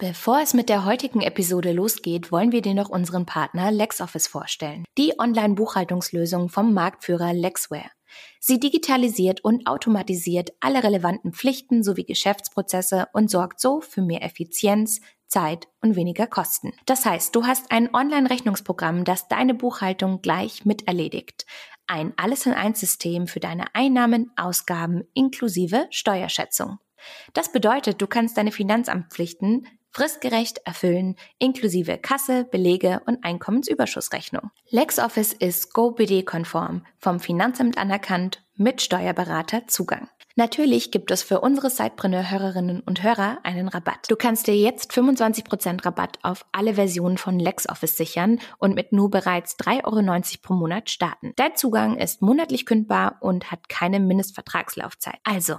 Bevor es mit der heutigen Episode losgeht, wollen wir dir noch unseren Partner LexOffice vorstellen. Die Online-Buchhaltungslösung vom Marktführer Lexware. Sie digitalisiert und automatisiert alle relevanten Pflichten sowie Geschäftsprozesse und sorgt so für mehr Effizienz, Zeit und weniger Kosten. Das heißt, du hast ein Online-Rechnungsprogramm, das deine Buchhaltung gleich mit erledigt. Ein Alles-in-Eins-System für deine Einnahmen, Ausgaben inklusive Steuerschätzung. Das bedeutet, du kannst deine Finanzamtpflichten fristgerecht erfüllen, inklusive Kasse, Belege und Einkommensüberschussrechnung. LexOffice ist GoBD-konform, vom Finanzamt anerkannt, mit Steuerberater Zugang. Natürlich gibt es für unsere Sidepreneur-Hörerinnen und Hörer einen Rabatt. Du kannst dir jetzt 25% Rabatt auf alle Versionen von LexOffice sichern und mit nur bereits 3,90 Euro pro Monat starten. Dein Zugang ist monatlich kündbar und hat keine Mindestvertragslaufzeit. Also,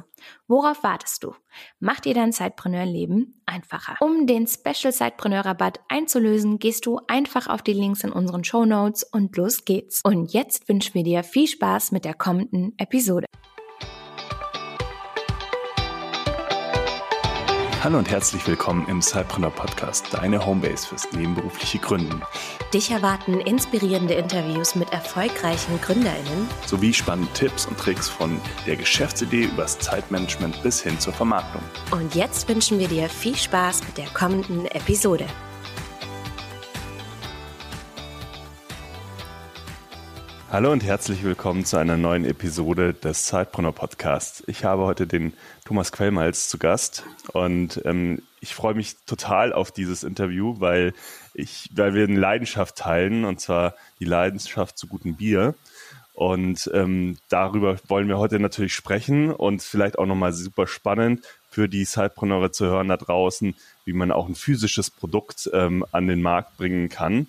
worauf wartest du? Mach dir dein Sidepreneur-Leben einfacher. Um den Special Sidepreneur-Rabatt einzulösen, gehst du einfach auf die Links in unseren Show Notes und los geht's. Und jetzt wünschen wir dir viel Spaß mit der kommenden Episode. Hallo und herzlich willkommen im Cypreneur Podcast, deine Homebase fürs nebenberufliche Gründen. Dich erwarten inspirierende Interviews mit erfolgreichen GründerInnen sowie spannende Tipps und Tricks von der Geschäftsidee übers Zeitmanagement bis hin zur Vermarktung. Und jetzt wünschen wir dir viel Spaß mit der kommenden Episode. Hallo und herzlich willkommen zu einer neuen Episode des Zeitbrunner Podcasts. Ich habe heute den Thomas Quellmalz zu Gast und ähm, ich freue mich total auf dieses Interview, weil ich, weil wir eine Leidenschaft teilen und zwar die Leidenschaft zu gutem Bier. Und ähm, darüber wollen wir heute natürlich sprechen und vielleicht auch nochmal super spannend für die Zeitpreneure zu hören da draußen, wie man auch ein physisches Produkt ähm, an den Markt bringen kann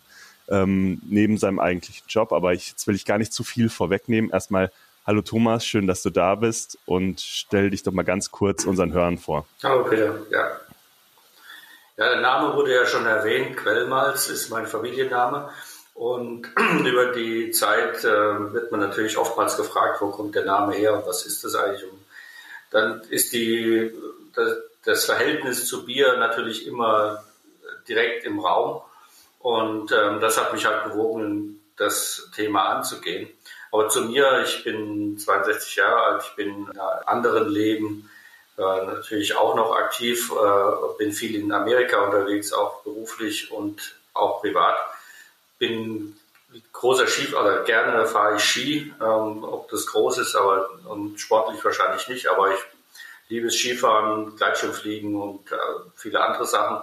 ähm, neben seinem eigentlichen Job. Aber ich, jetzt will ich gar nicht zu viel vorwegnehmen. Erstmal, hallo Thomas, schön, dass du da bist und stell dich doch mal ganz kurz unseren Hörern vor. Hallo Peter, ja. Ja, der Name wurde ja schon erwähnt. Quellmalz ist mein Familienname. Und über die Zeit äh, wird man natürlich oftmals gefragt, wo kommt der Name her und was ist das eigentlich? Und dann ist die, das, das Verhältnis zu Bier natürlich immer direkt im Raum. Und ähm, das hat mich halt bewogen, das Thema anzugehen. Aber zu mir, ich bin 62 Jahre alt, ich bin in einem anderen Leben äh, natürlich auch noch aktiv, äh, bin viel in Amerika unterwegs, auch beruflich und auch privat. Bin großer Ski, oder gerne fahre ich Ski, ähm, ob das groß ist, aber und sportlich wahrscheinlich nicht, aber ich liebe Skifahren, Gleitschirmfliegen und äh, viele andere Sachen.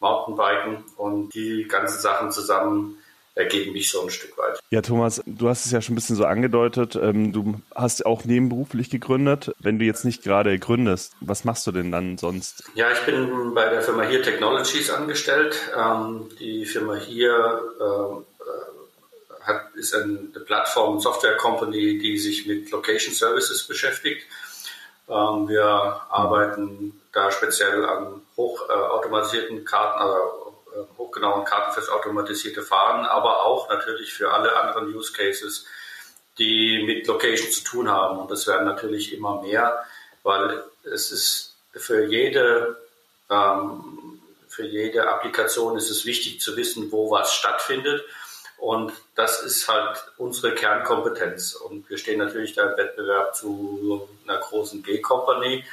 Mountainbiken und die ganzen Sachen zusammen ergeben mich so ein Stück weit. Ja, Thomas, du hast es ja schon ein bisschen so angedeutet. Ähm, du hast auch nebenberuflich gegründet. Wenn du jetzt nicht gerade gründest, was machst du denn dann sonst? Ja, ich bin bei der Firma Here Technologies angestellt. Ähm, die Firma hier äh, hat, ist eine Plattform, Software Company, die sich mit Location Services beschäftigt. Ähm, wir arbeiten da speziell an hochautomatisierten Karten, also äh, hochgenauen Karten fürs automatisierte Fahren, aber auch natürlich für alle anderen Use Cases, die mit Location zu tun haben. Und das werden natürlich immer mehr, weil es ist für jede, ähm, für jede Applikation ist es wichtig zu wissen, wo was stattfindet. Und das ist halt unsere Kernkompetenz. Und wir stehen natürlich da im Wettbewerb zu einer großen G-Company,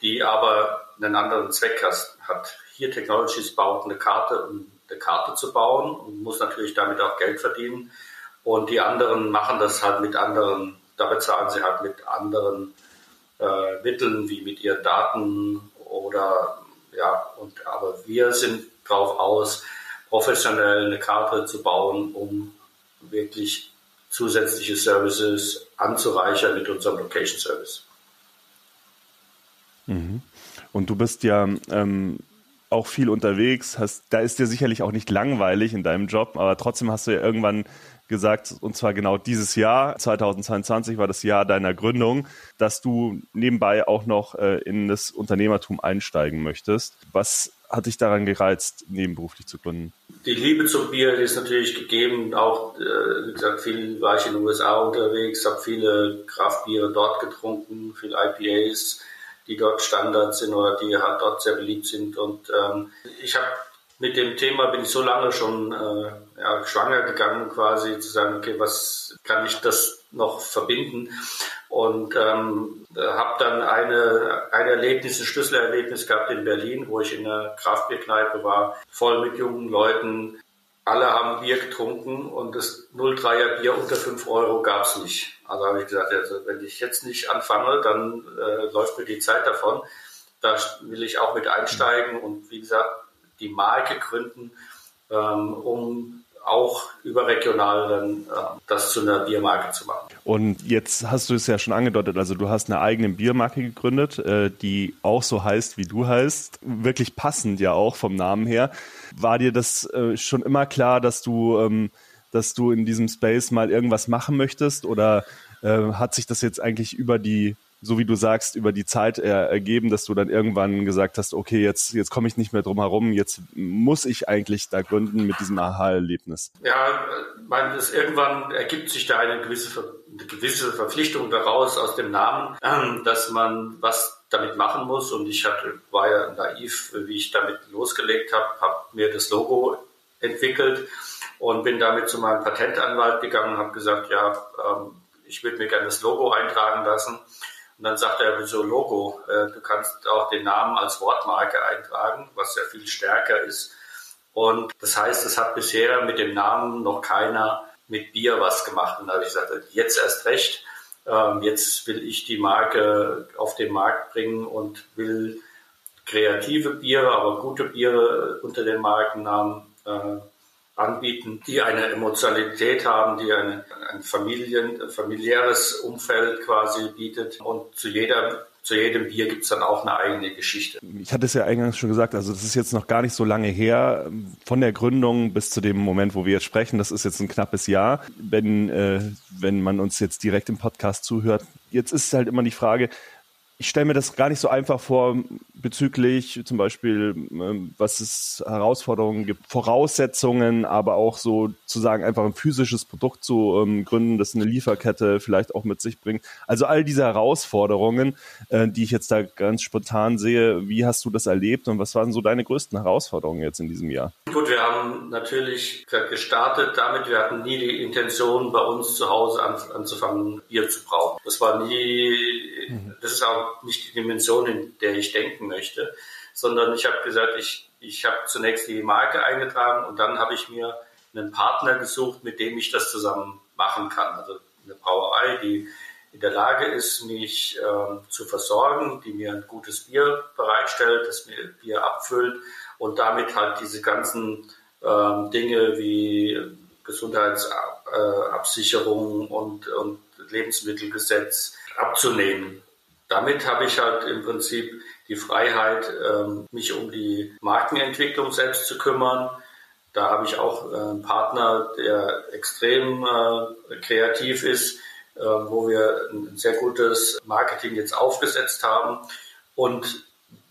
die aber einen anderen Zweck hat. Hier Technologies baut eine Karte, um eine Karte zu bauen und muss natürlich damit auch Geld verdienen. Und die anderen machen das halt mit anderen, da bezahlen sie halt mit anderen äh, Mitteln wie mit ihren Daten oder ja, und aber wir sind drauf aus, professionell eine Karte zu bauen, um wirklich zusätzliche Services anzureichern mit unserem Location Service. Mhm. Und du bist ja ähm, auch viel unterwegs, hast, da ist dir sicherlich auch nicht langweilig in deinem Job, aber trotzdem hast du ja irgendwann gesagt, und zwar genau dieses Jahr, 2022 war das Jahr deiner Gründung, dass du nebenbei auch noch äh, in das Unternehmertum einsteigen möchtest. Was hat dich daran gereizt, nebenberuflich zu gründen? Die Liebe zum Bier ist natürlich gegeben. Auch, äh, wie gesagt, viel war ich in den USA unterwegs, habe viele Kraftbiere dort getrunken, viele IPAs, die dort Standard sind oder die halt dort sehr beliebt sind. Und ähm, ich habe mit dem Thema bin ich so lange schon äh, ja, schwanger gegangen, quasi zu sagen, okay, was kann ich das noch verbinden? Und ähm, habe dann eine, ein Erlebnis, ein Schlüsselerlebnis gehabt in Berlin, wo ich in einer Kraftbierkneipe war, voll mit jungen Leuten. Alle haben Bier getrunken und das 03er Bier unter 5 Euro gab es nicht. Also habe ich gesagt, also wenn ich jetzt nicht anfange, dann äh, läuft mir die Zeit davon. Da will ich auch mit einsteigen und wie gesagt, die Marke gründen, ähm, um auch überregional dann äh, das zu einer Biermarke zu machen. Und jetzt hast du es ja schon angedeutet, also du hast eine eigene Biermarke gegründet, äh, die auch so heißt, wie du heißt, wirklich passend ja auch vom Namen her. War dir das äh, schon immer klar, dass du, ähm, dass du in diesem Space mal irgendwas machen möchtest oder äh, hat sich das jetzt eigentlich über die so wie du sagst, über die Zeit ergeben, dass du dann irgendwann gesagt hast, okay, jetzt, jetzt komme ich nicht mehr drum herum, jetzt muss ich eigentlich da gründen mit diesem Aha-Erlebnis? Ja, mein, das, irgendwann ergibt sich da eine gewisse, eine gewisse Verpflichtung daraus aus dem Namen, dass man was damit machen muss. Und ich hatte, war ja naiv, wie ich damit losgelegt habe, habe mir das Logo entwickelt und bin damit zu meinem Patentanwalt gegangen und habe gesagt, ja, ähm, ich würde mir gerne das Logo eintragen lassen. Und dann sagt er, wieso Logo? Äh, du kannst auch den Namen als Wortmarke eintragen, was ja viel stärker ist. Und das heißt, es hat bisher mit dem Namen noch keiner mit Bier was gemacht. Und da habe ich gesagt, jetzt erst recht. Ähm, jetzt will ich die Marke auf den Markt bringen und will kreative Biere, aber gute Biere unter den Markennamen äh, anbieten, die eine Emotionalität haben, die eine, ein Familien, familiäres Umfeld quasi bietet. Und zu jeder zu jedem Bier gibt es dann auch eine eigene Geschichte. Ich hatte es ja eingangs schon gesagt, also das ist jetzt noch gar nicht so lange her, von der Gründung bis zu dem Moment, wo wir jetzt sprechen, das ist jetzt ein knappes Jahr. Wenn, äh, wenn man uns jetzt direkt im Podcast zuhört, jetzt ist halt immer die Frage, ich stelle mir das gar nicht so einfach vor bezüglich zum Beispiel, ähm, was es Herausforderungen gibt, Voraussetzungen, aber auch so zu sagen, einfach ein physisches Produkt zu ähm, gründen, das eine Lieferkette vielleicht auch mit sich bringt. Also all diese Herausforderungen, äh, die ich jetzt da ganz spontan sehe, wie hast du das erlebt und was waren so deine größten Herausforderungen jetzt in diesem Jahr? Gut, wir haben natürlich gestartet damit, wir hatten nie die Intention, bei uns zu Hause an, anzufangen, Bier zu brauen. Das war nie, mhm. das ist auch nicht die Dimension, in der ich denken möchte, sondern ich habe gesagt, ich, ich habe zunächst die Marke eingetragen und dann habe ich mir einen Partner gesucht, mit dem ich das zusammen machen kann. Also eine Brauerei, die in der Lage ist, mich ähm, zu versorgen, die mir ein gutes Bier bereitstellt, das mir Bier abfüllt und damit halt diese ganzen ähm, Dinge wie Gesundheitsabsicherung und, und Lebensmittelgesetz abzunehmen damit habe ich halt im Prinzip die Freiheit, ähm, mich um die Markenentwicklung selbst zu kümmern. Da habe ich auch äh, einen Partner, der extrem äh, kreativ ist, äh, wo wir ein sehr gutes Marketing jetzt aufgesetzt haben und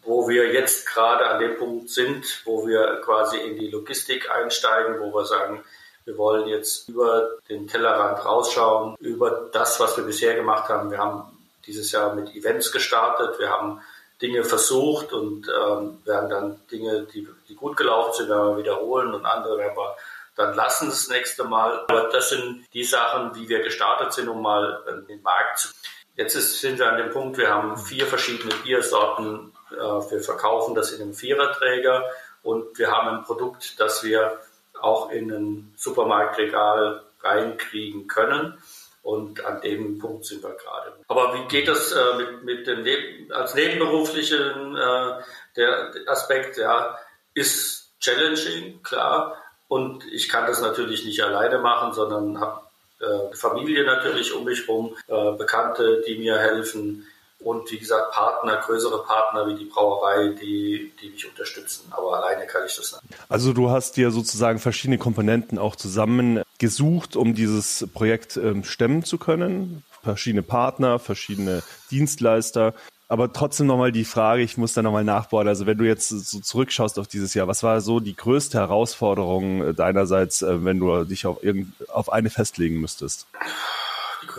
wo wir jetzt gerade an dem Punkt sind, wo wir quasi in die Logistik einsteigen, wo wir sagen, wir wollen jetzt über den Tellerrand rausschauen, über das, was wir bisher gemacht haben. Wir haben dieses Jahr mit Events gestartet. Wir haben Dinge versucht und ähm, werden dann Dinge, die, die gut gelaufen sind, werden wir wiederholen und andere werden wir dann lassen das nächste Mal. Aber das sind die Sachen, wie wir gestartet sind, um mal den Markt zu. Jetzt ist, sind wir an dem Punkt, wir haben vier verschiedene Biersorten. Äh, wir verkaufen das in einem Viererträger und wir haben ein Produkt, das wir auch in ein Supermarktregal reinkriegen können. Und an dem Punkt sind wir gerade. Aber wie geht das äh, mit, mit dem Leben, als nebenberuflichen äh, der, der Aspekt, ja, ist challenging, klar. Und ich kann das natürlich nicht alleine machen, sondern habe äh, Familie natürlich um mich herum, äh, Bekannte, die mir helfen und wie gesagt Partner, größere Partner wie die Brauerei, die, die mich unterstützen. Aber alleine kann ich das nicht. Also du hast dir sozusagen verschiedene Komponenten auch zusammen gesucht, um dieses Projekt ähm, stemmen zu können. Verschiedene Partner, verschiedene Dienstleister. Aber trotzdem nochmal die Frage, ich muss da nochmal nachbohren. Also wenn du jetzt so zurückschaust auf dieses Jahr, was war so die größte Herausforderung deinerseits, äh, wenn du dich auf, irgend, auf eine festlegen müsstest?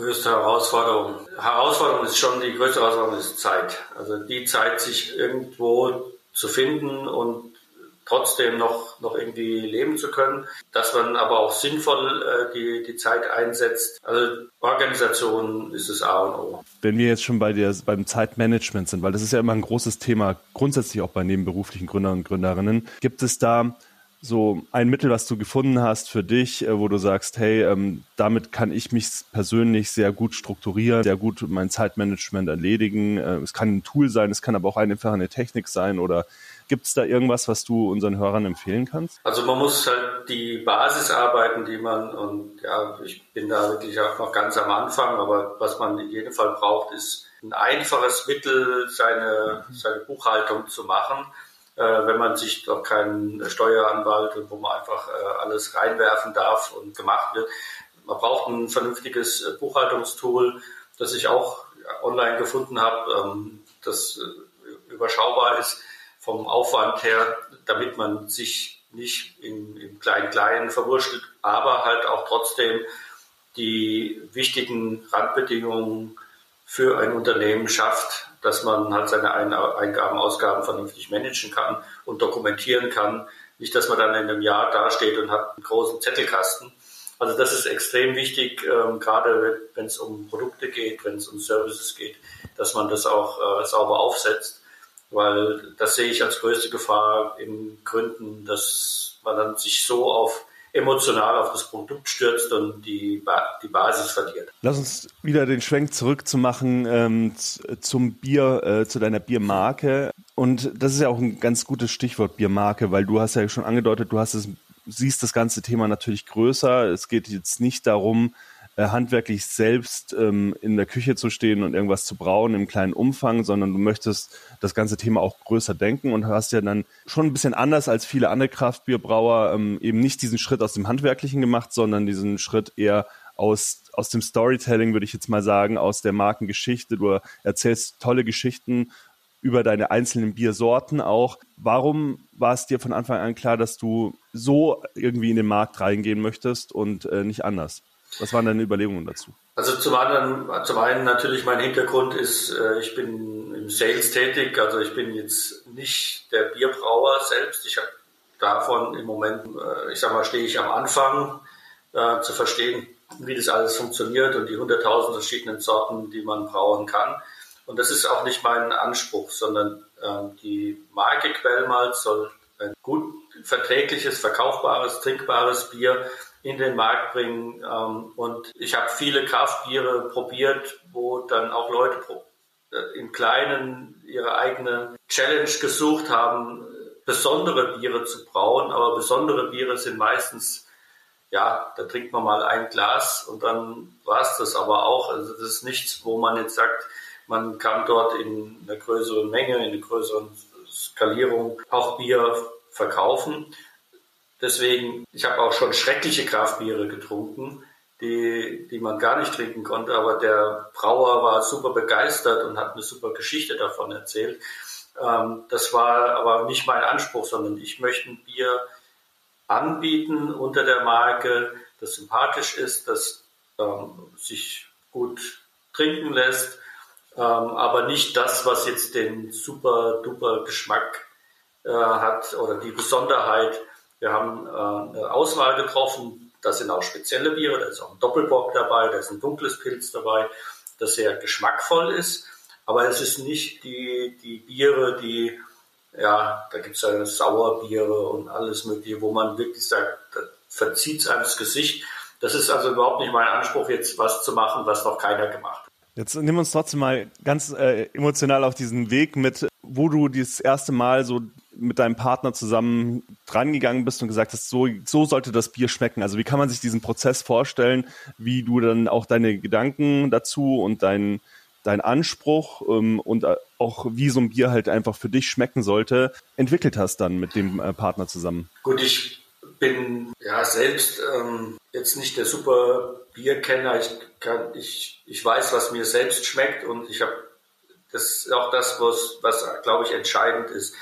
Größte Herausforderung. Herausforderung ist schon, die größte Herausforderung ist Zeit. Also die Zeit, sich irgendwo zu finden und trotzdem noch, noch irgendwie leben zu können, dass man aber auch sinnvoll äh, die, die Zeit einsetzt. Also Organisation ist das A und O. Wenn wir jetzt schon bei der, beim Zeitmanagement sind, weil das ist ja immer ein großes Thema, grundsätzlich auch bei nebenberuflichen Gründern und Gründerinnen, gibt es da so ein Mittel, was du gefunden hast für dich, äh, wo du sagst, hey, ähm, damit kann ich mich persönlich sehr gut strukturieren, sehr gut mein Zeitmanagement erledigen. Äh, es kann ein Tool sein, es kann aber auch einfach eine Technik sein oder Gibt es da irgendwas, was du unseren Hörern empfehlen kannst? Also man muss halt die Basis arbeiten, die man, und ja, ich bin da wirklich auch noch ganz am Anfang, aber was man in jedem Fall braucht, ist ein einfaches Mittel, seine, seine Buchhaltung zu machen. Äh, wenn man sich doch keinen Steueranwalt und wo man einfach äh, alles reinwerfen darf und gemacht wird. Man braucht ein vernünftiges äh, Buchhaltungstool, das ich auch online gefunden habe, ähm, das überschaubar ist vom Aufwand her, damit man sich nicht im Klein-Klein verwurschtelt, aber halt auch trotzdem die wichtigen Randbedingungen für ein Unternehmen schafft, dass man halt seine Eingaben, Ausgaben vernünftig managen kann und dokumentieren kann. Nicht, dass man dann in einem Jahr dasteht und hat einen großen Zettelkasten. Also das ist extrem wichtig, ähm, gerade wenn es um Produkte geht, wenn es um Services geht, dass man das auch äh, sauber aufsetzt weil das sehe ich als größte Gefahr in Gründen, dass man dann sich so auf emotional auf das Produkt stürzt und die, ba die Basis verliert. Lass uns wieder den Schwenk zurückzumachen ähm, zum Bier, äh, zu deiner Biermarke. Und das ist ja auch ein ganz gutes Stichwort Biermarke, weil du hast ja schon angedeutet, du hast es, siehst das ganze Thema natürlich größer. Es geht jetzt nicht darum, äh, handwerklich selbst ähm, in der Küche zu stehen und irgendwas zu brauen im kleinen Umfang, sondern du möchtest das ganze Thema auch größer denken und hast ja dann schon ein bisschen anders als viele andere Kraftbierbrauer ähm, eben nicht diesen Schritt aus dem Handwerklichen gemacht, sondern diesen Schritt eher aus, aus dem Storytelling, würde ich jetzt mal sagen, aus der Markengeschichte. Du erzählst tolle Geschichten über deine einzelnen Biersorten auch. Warum war es dir von Anfang an klar, dass du so irgendwie in den Markt reingehen möchtest und äh, nicht anders? Was waren deine Überlegungen dazu? Also zum anderen, zum einen natürlich mein Hintergrund ist, äh, ich bin im Sales tätig, also ich bin jetzt nicht der Bierbrauer selbst. Ich habe davon im Moment, äh, ich sag mal, stehe ich am Anfang äh, zu verstehen, wie das alles funktioniert und die hunderttausend verschiedenen Sorten, die man brauen kann. Und das ist auch nicht mein Anspruch, sondern äh, die Marke Quellmalz soll ein gut verträgliches, verkaufbares, trinkbares Bier in den Markt bringen. Ähm, und ich habe viele Kraftbiere probiert, wo dann auch Leute äh, im Kleinen ihre eigene Challenge gesucht haben, besondere Biere zu brauen. Aber besondere Biere sind meistens, ja, da trinkt man mal ein Glas und dann war es das aber auch. Also das ist nichts, wo man jetzt sagt, man kann dort in einer größeren Menge, in einer größeren Skalierung auch Bier verkaufen. Deswegen, ich habe auch schon schreckliche Kraftbiere getrunken, die, die man gar nicht trinken konnte, aber der Brauer war super begeistert und hat eine super Geschichte davon erzählt. Ähm, das war aber nicht mein Anspruch, sondern ich möchte ein Bier anbieten unter der Marke, das sympathisch ist, das ähm, sich gut trinken lässt, ähm, aber nicht das, was jetzt den super duper Geschmack äh, hat oder die Besonderheit wir haben äh, eine Auswahl getroffen. Da sind auch spezielle Biere, da ist auch ein Doppelbock dabei, da ist ein dunkles Pilz dabei, das sehr geschmackvoll ist. Aber es ist nicht die, die Biere, die, ja, da gibt es ja Sauerbiere und alles Mögliche, wo man wirklich sagt, da verzieht es einem das Gesicht. Das ist also überhaupt nicht mein Anspruch, jetzt was zu machen, was noch keiner gemacht hat. Jetzt nimm uns trotzdem mal ganz äh, emotional auf diesen Weg mit, wo du das erste Mal so mit deinem Partner zusammen drangegangen bist und gesagt hast, so, so sollte das Bier schmecken. Also wie kann man sich diesen Prozess vorstellen, wie du dann auch deine Gedanken dazu und dein, dein Anspruch ähm, und auch wie so ein Bier halt einfach für dich schmecken sollte, entwickelt hast dann mit dem äh, Partner zusammen? Gut, ich bin ja selbst ähm, jetzt nicht der super Bierkenner. Ich, kann, ich, ich weiß, was mir selbst schmeckt und ich habe das ist auch das, was, was glaube ich, entscheidend ist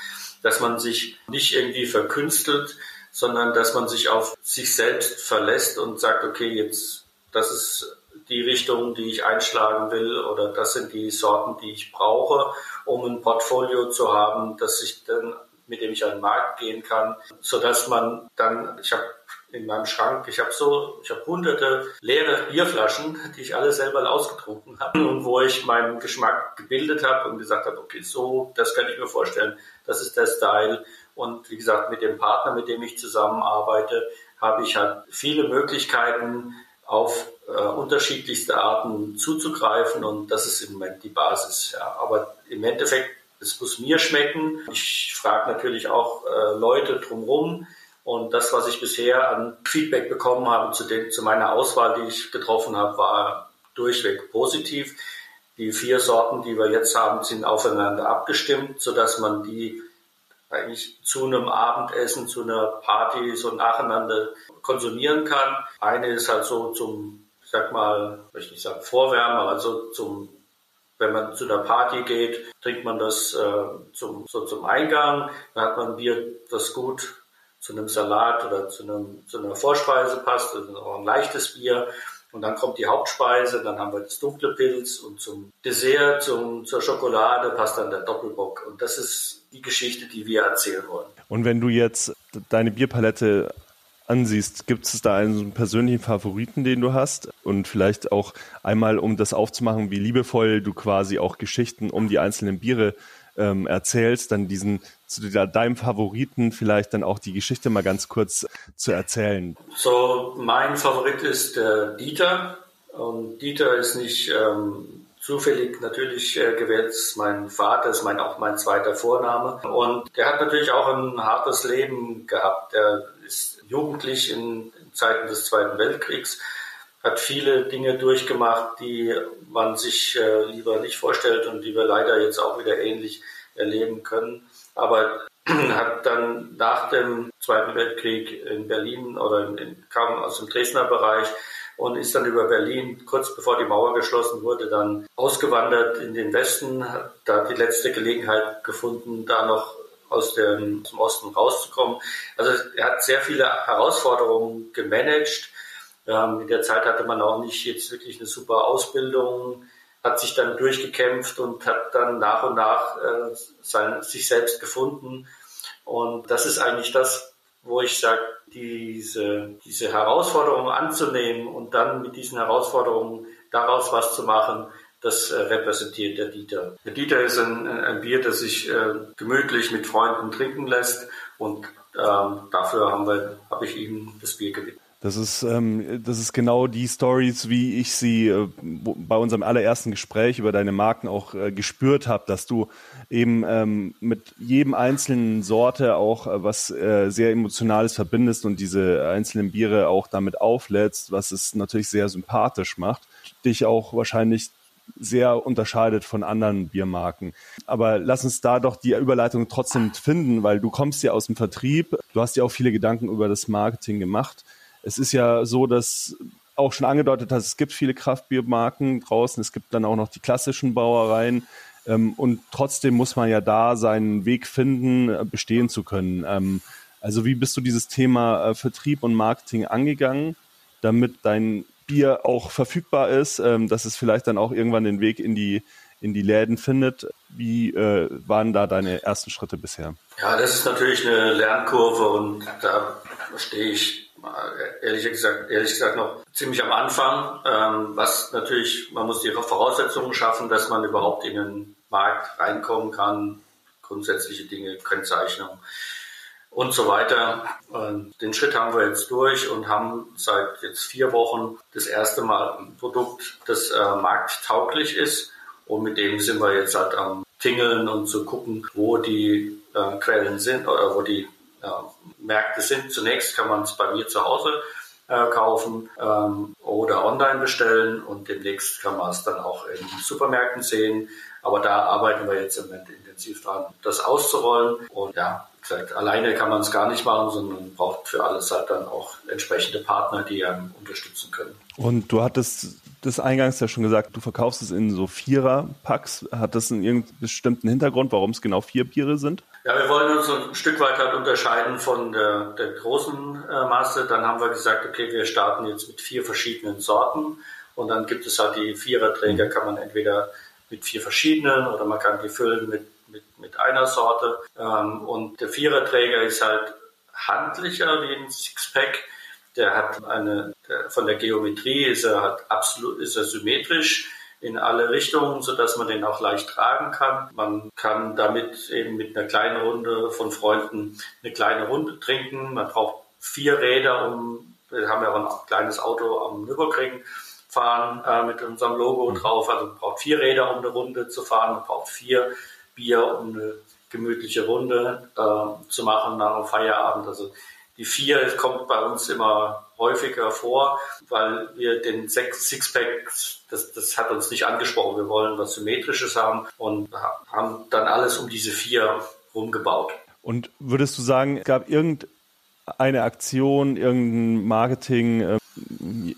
dass man sich nicht irgendwie verkünstelt, sondern dass man sich auf sich selbst verlässt und sagt, okay, jetzt, das ist die Richtung, die ich einschlagen will oder das sind die Sorten, die ich brauche, um ein Portfolio zu haben, das ich dann mit dem ich an den Markt gehen kann, so dass man dann, ich habe in meinem Schrank. Ich habe so, ich habe hunderte leere Bierflaschen, die ich alle selber ausgetrunken habe und wo ich meinen Geschmack gebildet habe und gesagt habe, okay, so, das kann ich mir vorstellen, das ist der Style. Und wie gesagt, mit dem Partner, mit dem ich zusammenarbeite, habe ich halt viele Möglichkeiten, auf äh, unterschiedlichste Arten zuzugreifen und das ist im Moment die Basis. Ja. Aber im Endeffekt, es muss mir schmecken. Ich frage natürlich auch äh, Leute drumherum, und das, was ich bisher an Feedback bekommen habe zu, den, zu meiner Auswahl, die ich getroffen habe, war durchweg positiv. Die vier Sorten, die wir jetzt haben, sind aufeinander abgestimmt, sodass man die eigentlich zu einem Abendessen, zu einer Party so nacheinander konsumieren kann. Eine ist halt so zum, ich sag mal, ich möchte nicht sagen Vorwärme, also zum, wenn man zu einer Party geht, trinkt man das äh, zum, so zum Eingang. Dann hat man Bier, das gut zu einem Salat oder zu, einem, zu einer Vorspeise passt, also auch ein leichtes Bier. Und dann kommt die Hauptspeise, dann haben wir das dunkle Pilz und zum Dessert, zum, zur Schokolade passt dann der Doppelbock. Und das ist die Geschichte, die wir erzählen wollen. Und wenn du jetzt deine Bierpalette ansiehst, gibt es da einen persönlichen Favoriten, den du hast? Und vielleicht auch einmal, um das aufzumachen, wie liebevoll du quasi auch Geschichten um die einzelnen Biere ähm, erzählst, dann diesen zu deinem Favoriten vielleicht dann auch die Geschichte mal ganz kurz zu erzählen. So, mein Favorit ist der Dieter. Und Dieter ist nicht ähm, zufällig natürlich äh, gewählt. Mein Vater ist mein, auch mein zweiter Vorname. Und der hat natürlich auch ein hartes Leben gehabt. Er jugendlich in Zeiten des Zweiten Weltkriegs hat viele Dinge durchgemacht, die man sich äh, lieber nicht vorstellt und die wir leider jetzt auch wieder ähnlich erleben können. Aber hat dann nach dem Zweiten Weltkrieg in Berlin oder in, in, kam aus dem Dresdner Bereich und ist dann über Berlin, kurz bevor die Mauer geschlossen wurde, dann ausgewandert in den Westen, hat da die letzte Gelegenheit gefunden, da noch aus dem, aus Osten rauszukommen. Also er hat sehr viele Herausforderungen gemanagt ähm, in der Zeit hatte man auch nicht jetzt wirklich eine super Ausbildung, hat sich dann durchgekämpft und hat dann nach und nach äh, sein, sich selbst gefunden. Und das ist eigentlich das, wo ich sage, diese, diese Herausforderungen anzunehmen und dann mit diesen Herausforderungen daraus was zu machen, das äh, repräsentiert der Dieter. Der Dieter ist ein, ein Bier, das sich äh, gemütlich mit Freunden trinken lässt und ähm, dafür habe ich ihm das Bier gewidmet. Das ist, ähm, das ist genau die Stories, wie ich sie äh, bei unserem allerersten Gespräch über deine Marken auch äh, gespürt habe, dass du eben ähm, mit jedem einzelnen Sorte auch äh, was äh, sehr Emotionales verbindest und diese einzelnen Biere auch damit auflädst, was es natürlich sehr sympathisch macht. Dich auch wahrscheinlich sehr unterscheidet von anderen Biermarken. Aber lass uns da doch die Überleitung trotzdem finden, weil du kommst ja aus dem Vertrieb, du hast ja auch viele Gedanken über das Marketing gemacht es ist ja so, dass auch schon angedeutet hast, es gibt viele Kraftbiermarken draußen, es gibt dann auch noch die klassischen Brauereien. Ähm, und trotzdem muss man ja da seinen Weg finden, äh, bestehen zu können. Ähm, also wie bist du dieses Thema äh, Vertrieb und Marketing angegangen, damit dein Bier auch verfügbar ist, ähm, dass es vielleicht dann auch irgendwann den Weg in die, in die Läden findet? Wie äh, waren da deine ersten Schritte bisher? Ja, das ist natürlich eine Lernkurve und da stehe ich ehrlich gesagt, ehrlich gesagt noch ziemlich am Anfang, ähm, was natürlich, man muss die Voraussetzungen schaffen, dass man überhaupt in den Markt reinkommen kann, grundsätzliche Dinge, Kennzeichnung und so weiter. Und den Schritt haben wir jetzt durch und haben seit jetzt vier Wochen das erste Mal ein Produkt, das äh, markttauglich ist. Und mit dem sind wir jetzt halt am Tingeln und zu gucken, wo die äh, Quellen sind oder wo die Märkte sind. Zunächst kann man es bei mir zu Hause äh, kaufen ähm, oder online bestellen und demnächst kann man es dann auch in Supermärkten sehen. Aber da arbeiten wir jetzt im Moment intensiv dran, das auszurollen. Und ja, gesagt, alleine kann man es gar nicht machen, sondern braucht für alles halt dann auch entsprechende Partner, die einem unterstützen können. Und du hattest das eingangs ja schon gesagt, du verkaufst es in so Vierer-Packs. Hat das einen irgendeinen bestimmten Hintergrund, warum es genau vier Biere sind? Ja, wir wollen uns ein Stück weit halt unterscheiden von der, der großen äh, Masse. Dann haben wir gesagt, okay, wir starten jetzt mit vier verschiedenen Sorten Und dann gibt es halt die Viererträger, kann man entweder mit vier verschiedenen oder man kann die füllen mit, mit, mit einer Sorte. Ähm, und der Viererträger ist halt handlicher wie ein Sixpack. Der hat eine, der, von der Geometrie ist er halt absolut, ist er symmetrisch in alle Richtungen, so dass man den auch leicht tragen kann. Man kann damit eben mit einer kleinen Runde von Freunden eine kleine Runde trinken. Man braucht vier Räder, um, wir haben ja auch ein kleines Auto am Nürburgring fahren äh, mit unserem Logo drauf. Also man braucht vier Räder, um eine Runde zu fahren. Man braucht vier Bier, um eine gemütliche Runde äh, zu machen nach dem Feierabend. Also die vier kommt bei uns immer häufiger vor, weil wir den Sixpack, das, das hat uns nicht angesprochen. Wir wollen was Symmetrisches haben und haben dann alles um diese vier rumgebaut. Und würdest du sagen, es gab irgendeine Aktion, irgendein Marketing, äh,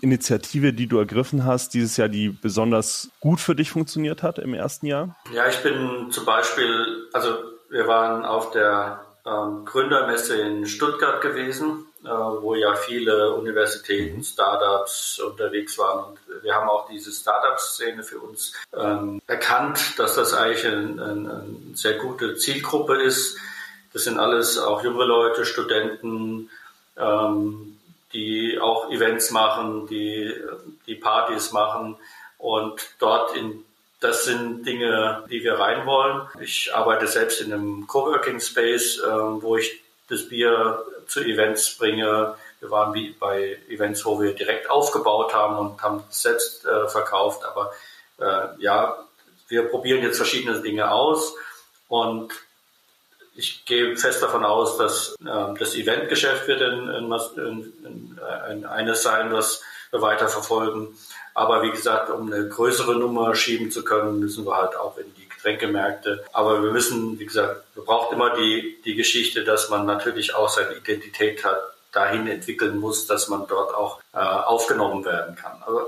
Initiative, die du ergriffen hast dieses Jahr, die besonders gut für dich funktioniert hat im ersten Jahr? Ja, ich bin zum Beispiel, also wir waren auf der ähm, Gründermesse in Stuttgart gewesen, äh, wo ja viele Universitäten, mhm. Startups unterwegs waren. Und wir haben auch diese Startup-Szene für uns ähm, erkannt, dass das eigentlich eine ein, ein sehr gute Zielgruppe ist. Das sind alles auch junge Leute, Studenten, ähm, die auch Events machen, die, die Partys machen und dort in das sind Dinge, die wir rein wollen. Ich arbeite selbst in einem Coworking Space, äh, wo ich das Bier zu Events bringe. Wir waren wie bei Events, wo wir direkt aufgebaut haben und haben es selbst äh, verkauft. Aber äh, ja, wir probieren jetzt verschiedene Dinge aus und ich gehe fest davon aus, dass äh, das Eventgeschäft wird in, in, in, in eines sein, was wir weiter verfolgen. Aber wie gesagt, um eine größere Nummer schieben zu können, müssen wir halt auch in die Getränkemärkte. Aber wir müssen, wie gesagt, wir braucht immer die, die Geschichte, dass man natürlich auch seine Identität hat, dahin entwickeln muss, dass man dort auch äh, aufgenommen werden kann. Aber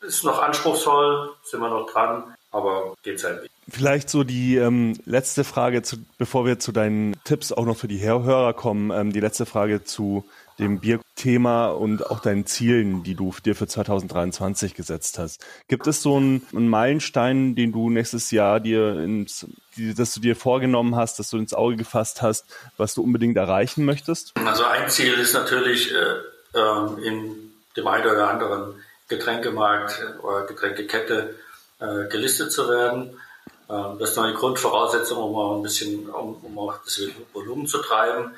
ist noch anspruchsvoll, sind wir noch dran, aber geht sein Weg. Vielleicht so die ähm, letzte Frage, zu, bevor wir zu deinen Tipps auch noch für die Hörer kommen, ähm, die letzte Frage zu dem Bierthema und auch deinen Zielen, die du dir für 2023 gesetzt hast. Gibt es so einen, einen Meilenstein, den du nächstes Jahr dir ins, die, dass du dir vorgenommen hast, dass du ins Auge gefasst hast, was du unbedingt erreichen möchtest? Also ein Ziel ist natürlich äh, äh, in dem einen oder anderen Getränkemarkt oder Getränkekette äh, gelistet zu werden. Ähm, das ist eine Grundvoraussetzung, um auch ein bisschen, um, um auch das Volumen zu treiben.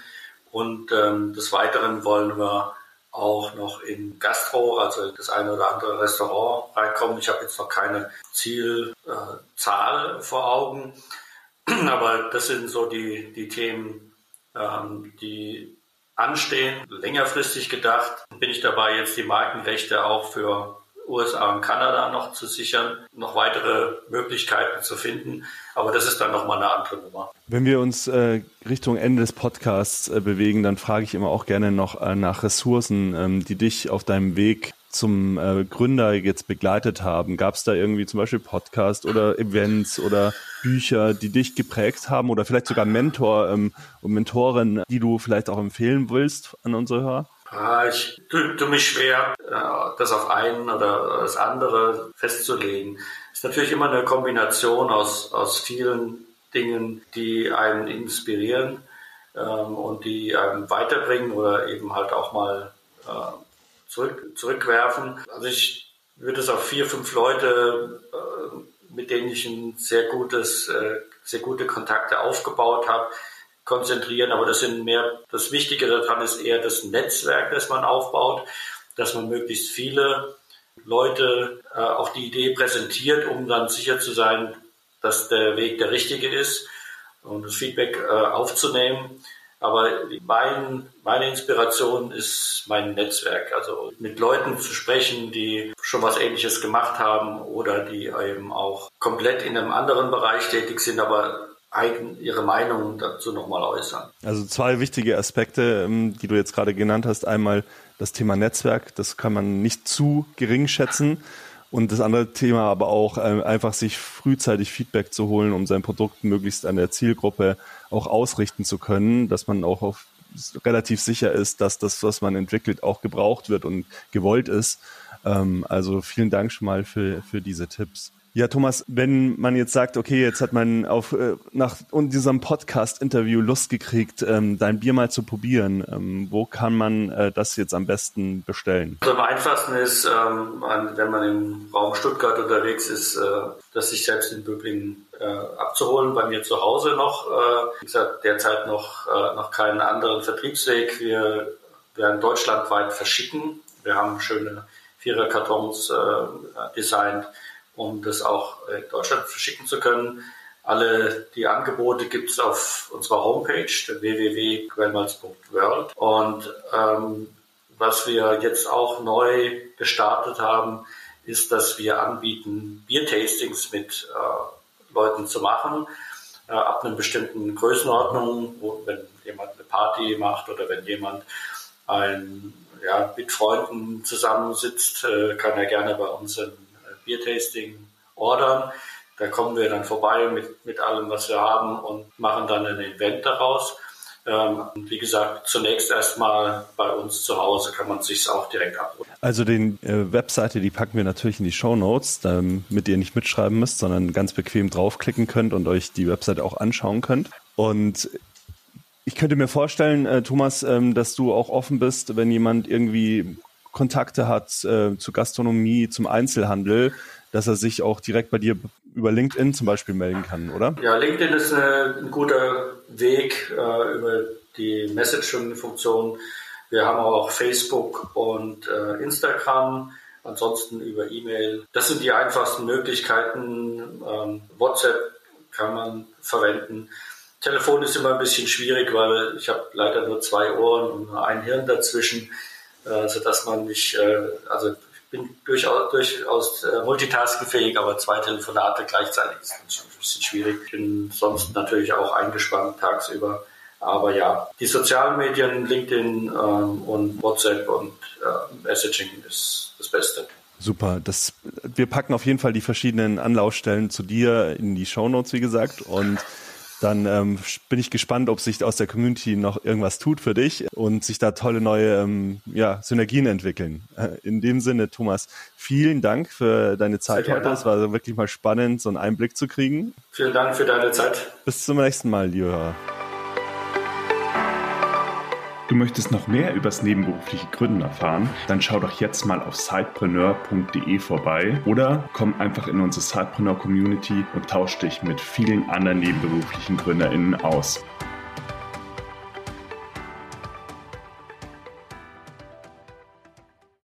Und ähm, des Weiteren wollen wir auch noch in Gastro, also das eine oder andere Restaurant reinkommen. Ich habe jetzt noch keine Zielzahl äh, vor Augen, aber das sind so die, die Themen, ähm, die anstehen. Längerfristig gedacht bin ich dabei, jetzt die Markenrechte auch für USA und Kanada noch zu sichern, noch weitere Möglichkeiten zu finden. Aber das ist dann nochmal eine andere Nummer. Wenn wir uns äh, Richtung Ende des Podcasts äh, bewegen, dann frage ich immer auch gerne noch äh, nach Ressourcen, ähm, die dich auf deinem Weg zum äh, Gründer jetzt begleitet haben? Gab es da irgendwie zum Beispiel Podcast oder Events oder Bücher, die dich geprägt haben oder vielleicht sogar Mentor ähm, und Mentorin, die du vielleicht auch empfehlen willst an unsere Hörer? Ah, ich tue mich schwer, äh, das auf einen oder das andere festzulegen. Es ist natürlich immer eine Kombination aus, aus vielen Dingen, die einen inspirieren ähm, und die einen weiterbringen oder eben halt auch mal äh, zurück, zurückwerfen. Also ich würde es auf vier, fünf Leute, äh, mit denen ich ein sehr gutes, äh, sehr gute Kontakte aufgebaut habe, konzentrieren, aber das sind mehr, das Wichtige daran ist eher das Netzwerk, das man aufbaut, dass man möglichst viele Leute äh, auf die Idee präsentiert, um dann sicher zu sein, dass der Weg der richtige ist und das Feedback äh, aufzunehmen. Aber mein, meine Inspiration ist mein Netzwerk, also mit Leuten zu sprechen, die schon was Ähnliches gemacht haben oder die eben auch komplett in einem anderen Bereich tätig sind, aber eigen, ihre Meinung dazu nochmal äußern. Also zwei wichtige Aspekte, ähm, die du jetzt gerade genannt hast. Einmal das Thema Netzwerk, das kann man nicht zu gering schätzen. Und das andere Thema aber auch äh, einfach sich frühzeitig Feedback zu holen, um sein Produkt möglichst an der Zielgruppe auch ausrichten zu können, dass man auch auf, relativ sicher ist, dass das, was man entwickelt, auch gebraucht wird und gewollt ist. Ähm, also vielen Dank schon mal für, für diese Tipps. Ja, Thomas, wenn man jetzt sagt, okay, jetzt hat man auf äh, nach diesem Podcast-Interview Lust gekriegt, ähm, dein Bier mal zu probieren, ähm, wo kann man äh, das jetzt am besten bestellen? Also am einfachsten ist, ähm, wenn man im Raum Stuttgart unterwegs ist, äh, das sich selbst in Böblingen äh, abzuholen, bei mir zu Hause noch. Äh, wie gesagt, derzeit noch, äh, noch keinen anderen Vertriebsweg. Wir werden deutschlandweit verschicken. Wir haben schöne Viererkartons designt um das auch in Deutschland verschicken zu können. Alle die Angebote gibt es auf unserer Homepage www.grandmas.world. Und ähm, was wir jetzt auch neu gestartet haben, ist, dass wir anbieten, Biertastings mit äh, Leuten zu machen, äh, ab einer bestimmten Größenordnung, wo, wenn jemand eine Party macht oder wenn jemand ein, ja, mit Freunden zusammensitzt, äh, kann er gerne bei uns ein Biertasting ordern. Da kommen wir dann vorbei mit, mit allem, was wir haben und machen dann ein Event daraus. Ähm, wie gesagt, zunächst erstmal bei uns zu Hause kann man sich auch direkt abholen. Also die äh, Webseite, die packen wir natürlich in die Show Notes, damit ihr nicht mitschreiben müsst, sondern ganz bequem draufklicken könnt und euch die Webseite auch anschauen könnt. Und ich könnte mir vorstellen, äh, Thomas, ähm, dass du auch offen bist, wenn jemand irgendwie Kontakte hat äh, zur Gastronomie, zum Einzelhandel, dass er sich auch direkt bei dir über LinkedIn zum Beispiel melden kann, oder? Ja, LinkedIn ist eine, ein guter Weg äh, über die Messaging-Funktion. Wir haben auch Facebook und äh, Instagram, ansonsten über E-Mail. Das sind die einfachsten Möglichkeiten. Ähm, WhatsApp kann man verwenden. Telefon ist immer ein bisschen schwierig, weil ich habe leider nur zwei Ohren und ein Hirn dazwischen äh, sodass man nicht, äh, also ich bin durchaus, durchaus äh, multitaskingfähig, aber zwei Telefonate gleichzeitig ist schon ein bisschen schwierig. Ich bin sonst natürlich auch eingespannt tagsüber. Aber ja, die sozialen Medien, LinkedIn ähm, und WhatsApp und äh, Messaging ist das Beste. Super. Das, wir packen auf jeden Fall die verschiedenen Anlaufstellen zu dir in die Show Notes, wie gesagt. Und dann ähm, bin ich gespannt, ob sich aus der Community noch irgendwas tut für dich und sich da tolle neue ähm, ja, Synergien entwickeln. Äh, in dem Sinne, Thomas, vielen Dank für deine Zeit heute. Es war wirklich mal spannend, so einen Einblick zu kriegen. Vielen Dank für deine Zeit. Bis zum nächsten Mal, liebe Hörer. Du möchtest noch mehr übers nebenberufliche Gründen erfahren? Dann schau doch jetzt mal auf sidepreneur.de vorbei oder komm einfach in unsere Sidepreneur Community und tausch dich mit vielen anderen nebenberuflichen GründerInnen aus.